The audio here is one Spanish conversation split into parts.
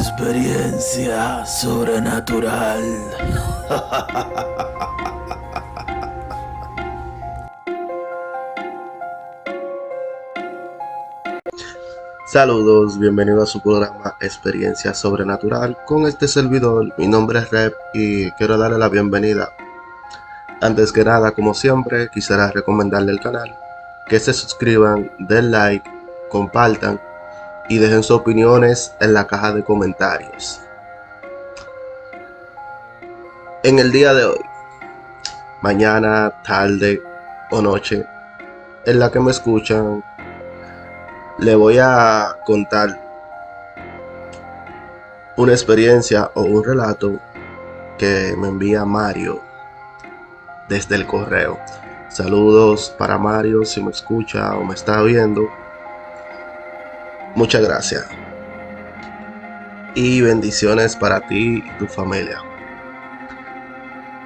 Experiencia sobrenatural. Saludos, bienvenido a su programa Experiencia Sobrenatural con este servidor. Mi nombre es Rep y quiero darle la bienvenida. Antes que nada, como siempre, quisiera recomendarle el canal, que se suscriban, den like, compartan y dejen sus opiniones en la caja de comentarios. En el día de hoy, mañana, tarde o noche, en la que me escuchan, le voy a contar una experiencia o un relato que me envía Mario desde el correo. Saludos para Mario si me escucha o me está viendo. Muchas gracias. Y bendiciones para ti y tu familia.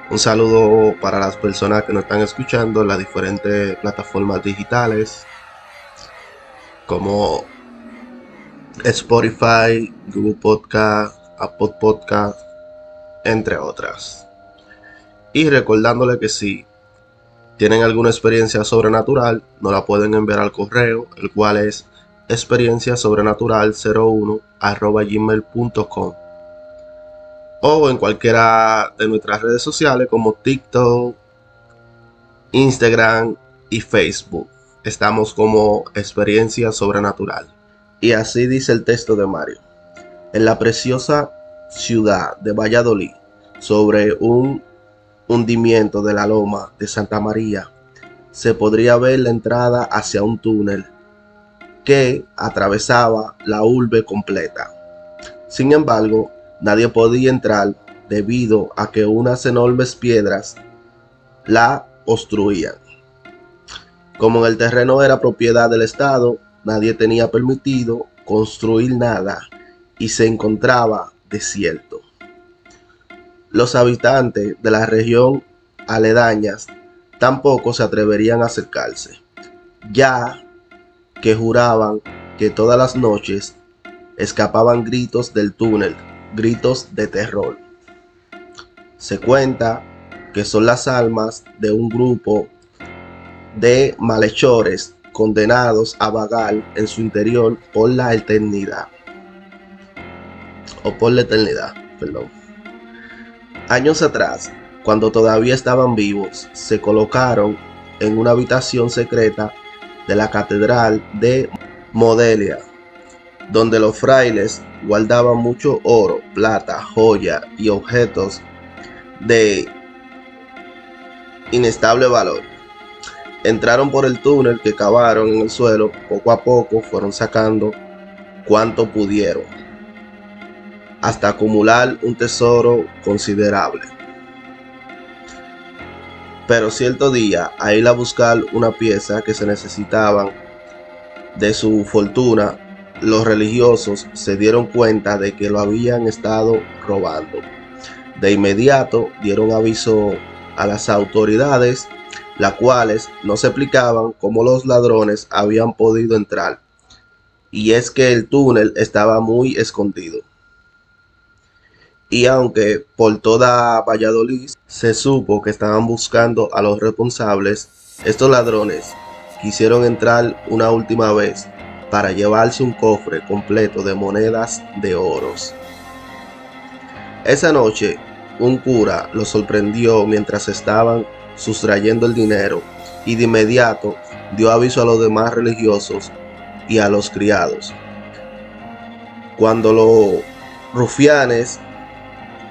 Un saludo para las personas que nos están escuchando en las diferentes plataformas digitales como Spotify, Google Podcast, Apple Podcast, entre otras. Y recordándole que si tienen alguna experiencia sobrenatural, nos la pueden enviar al correo, el cual es experiencia sobrenatural 01 gmail.com o en cualquiera de nuestras redes sociales como TikTok, Instagram y Facebook. Estamos como experiencia sobrenatural. Y así dice el texto de Mario. En la preciosa ciudad de Valladolid, sobre un hundimiento de la loma de Santa María, se podría ver la entrada hacia un túnel que atravesaba la urbe completa. Sin embargo, nadie podía entrar debido a que unas enormes piedras la obstruían. Como el terreno era propiedad del Estado, nadie tenía permitido construir nada y se encontraba desierto. Los habitantes de la región aledañas tampoco se atreverían a acercarse, ya que juraban que todas las noches escapaban gritos del túnel, gritos de terror. Se cuenta que son las almas de un grupo de malhechores condenados a vagar en su interior por la eternidad. O por la eternidad, perdón. Años atrás, cuando todavía estaban vivos, se colocaron en una habitación secreta de la Catedral de Modelia, donde los frailes guardaban mucho oro, plata, joya y objetos de inestable valor. Entraron por el túnel que cavaron en el suelo, poco a poco fueron sacando cuanto pudieron, hasta acumular un tesoro considerable. Pero cierto día, a ir a buscar una pieza que se necesitaban de su fortuna, los religiosos se dieron cuenta de que lo habían estado robando. De inmediato dieron aviso a las autoridades, las cuales no se explicaban cómo los ladrones habían podido entrar. Y es que el túnel estaba muy escondido. Y aunque por toda Valladolid se supo que estaban buscando a los responsables, estos ladrones quisieron entrar una última vez para llevarse un cofre completo de monedas de oros. Esa noche, un cura los sorprendió mientras estaban sustrayendo el dinero y de inmediato dio aviso a los demás religiosos y a los criados. Cuando los rufianes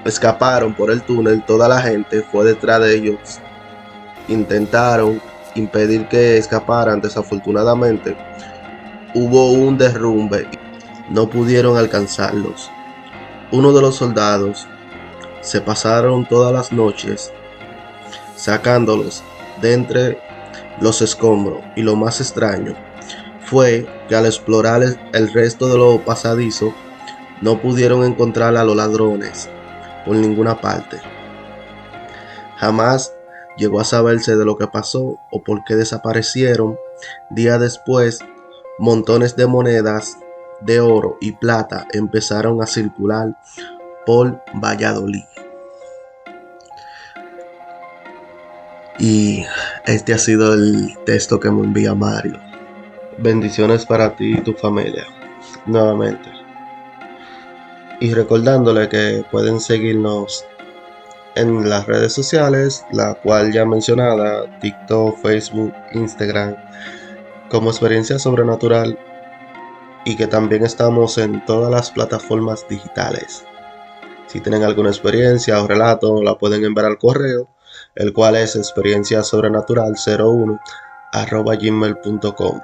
escaparon por el túnel, toda la gente fue detrás de ellos. Intentaron impedir que escaparan, desafortunadamente hubo un derrumbe. No pudieron alcanzarlos. Uno de los soldados se pasaron todas las noches sacándolos de entre los escombros y lo más extraño fue que al explorar el resto de los pasadizos no pudieron encontrar a los ladrones por ninguna parte. Jamás llegó a saberse de lo que pasó o por qué desaparecieron. Día después, montones de monedas de oro y plata empezaron a circular por Valladolid. Y este ha sido el texto que me envía Mario. Bendiciones para ti y tu familia. Nuevamente. Y recordándole que pueden seguirnos en las redes sociales, la cual ya mencionada, TikTok, Facebook, Instagram, como experiencia sobrenatural y que también estamos en todas las plataformas digitales. Si tienen alguna experiencia o relato, la pueden enviar al correo, el cual es experiencia sobrenatural 01 arroba gmail.com.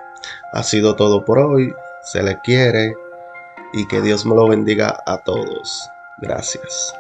Ha sido todo por hoy, se le quiere y que Dios me lo bendiga a todos. Gracias.